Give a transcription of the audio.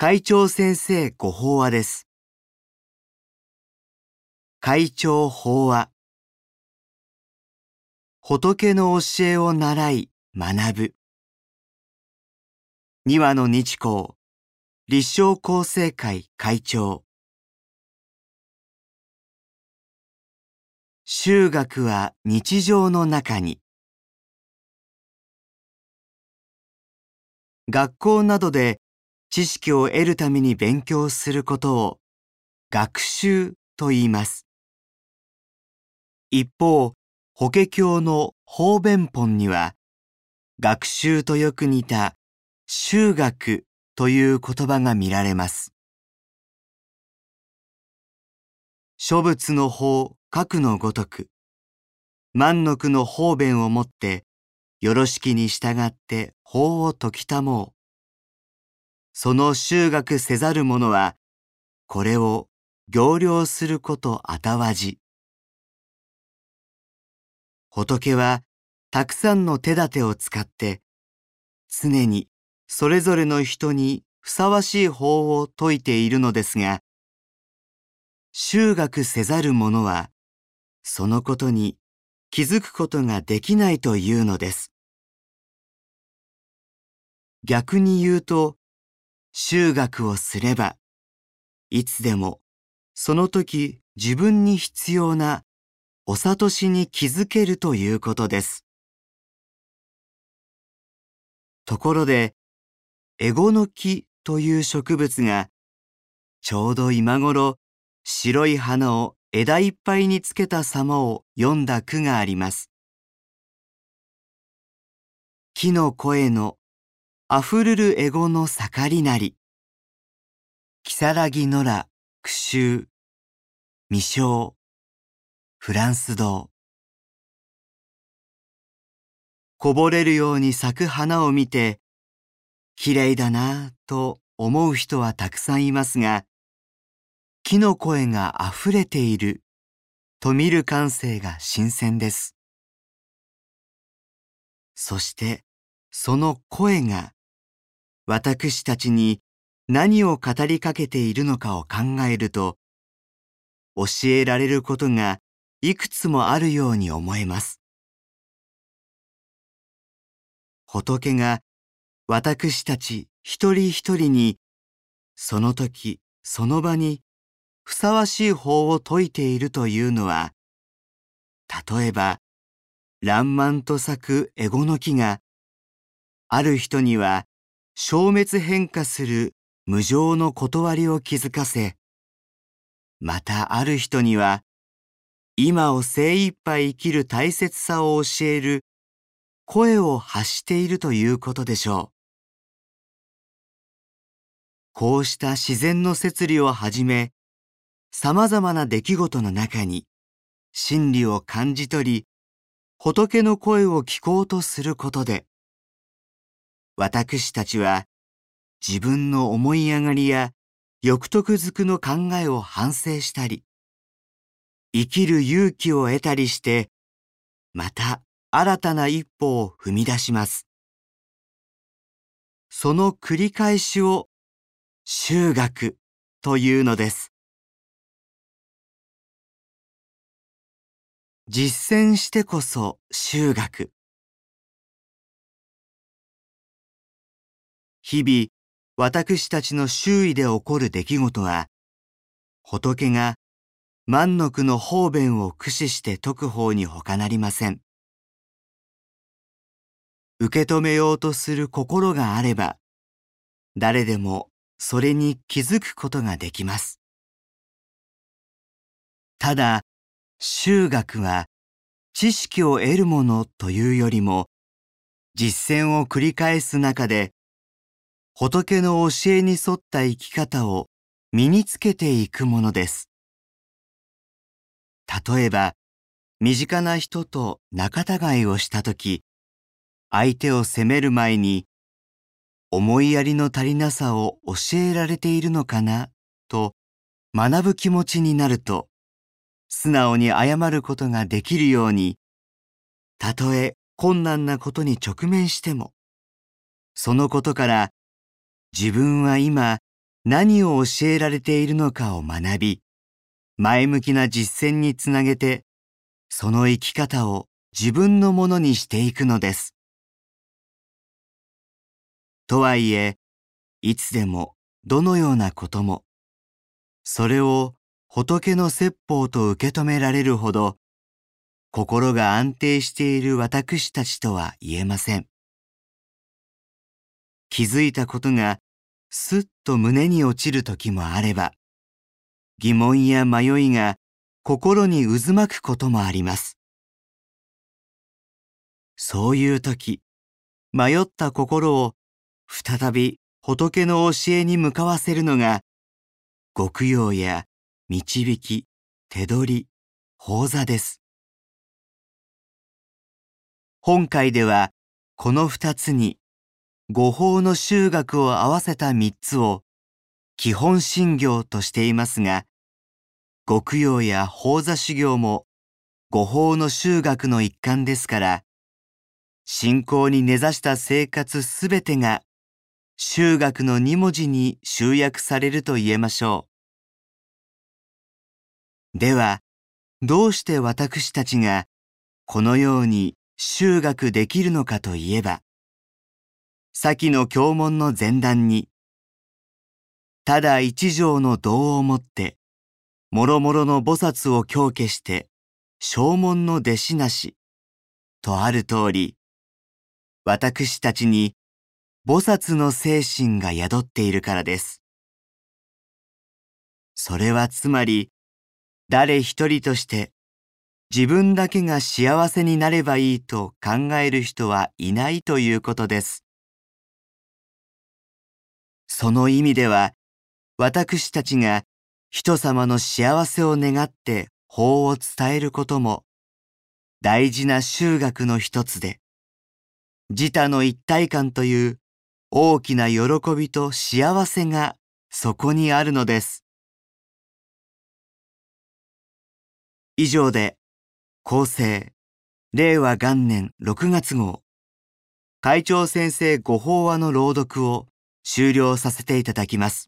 会長先生ご法話です。会長法話。仏の教えを習い学ぶ。二羽の日光、立正厚生会会長。修学は日常の中に。学校などで知識を得るために勉強することを学習と言います。一方、法華経の法弁本には学習とよく似た修学という言葉が見られます。諸仏の法、各のごとく、万の句の方便をもって、よろしきに従って法を説きたもう。その修学せざる者は、これを行量することあたわじ。仏は、たくさんの手立てを使って、常にそれぞれの人にふさわしい法を説いているのですが、修学せざる者は、そのことに気づくことができないというのです。逆に言うと、修学をすれば、いつでもその時自分に必要なお悟しに気づけるということです。ところで、エゴの木という植物が、ちょうど今頃白い花を枝いっぱいにつけた様を読んだ句があります。木の声のあふるるエゴの盛りなり。木更木野良句集未章フランス堂こぼれるように咲く花を見て綺麗だなぁと思う人はたくさんいますが木の声があふれていると見る感性が新鮮です。そしてその声が私たちに何を語りかけているのかを考えると教えられることがいくつもあるように思えます。仏が私たち一人一人にその時その場にふさわしい法を説いているというのは、例えば、爛漫と咲くエゴの木が、ある人には消滅変化する無常の断りを気づかせ、またある人には、今を精一杯生きる大切さを教える声を発しているということでしょう。こうした自然の摂理をはじめ、様々な出来事の中に真理を感じ取り、仏の声を聞こうとすることで、私たちは自分の思い上がりや欲得づくの考えを反省したり、生きる勇気を得たりして、また新たな一歩を踏み出します。その繰り返しを修学というのです。実践してこそ修学。日々、私たちの周囲で起こる出来事は、仏が万の句の方便を駆使して解く方に他なりません。受け止めようとする心があれば、誰でもそれに気づくことができます。ただ、修学は知識を得るものというよりも実践を繰り返す中で仏の教えに沿った生き方を身につけていくものです。例えば身近な人と仲違いをしたとき相手を責める前に思いやりの足りなさを教えられているのかな？と学ぶ気持ちになると素直に謝ることができるように、たとえ困難なことに直面しても、そのことから自分は今何を教えられているのかを学び、前向きな実践につなげて、その生き方を自分のものにしていくのです。とはいえ、いつでもどのようなことも、それを仏の説法と受け止められるほど、心が安定している私たちとは言えません。気づいたことがすっと胸に落ちる時もあれば、疑問や迷いが心に渦巻くこともあります。そういう時、迷った心を再び仏の教えに向かわせるのが、極用や導き、手取り、法座です。本会では、この二つに五法の修学を合わせた三つを基本信行としていますが、極用や法座修行も五法の修学の一環ですから、信仰に根ざした生活すべてが修学の二文字に集約されると言えましょう。では、どうして私たちがこのように修学できるのかといえば、先の経文の前段に、ただ一条の道をもって、もろもろの菩薩を強化して、正門の弟子なし、とある通り、私たちに菩薩の精神が宿っているからです。それはつまり、誰一人として自分だけが幸せになればいいと考える人はいないということです。その意味では、私たちが人様の幸せを願って法を伝えることも大事な修学の一つで、自他の一体感という大きな喜びと幸せがそこにあるのです。以上で、厚生、令和元年6月号、会長先生ご法話の朗読を終了させていただきます。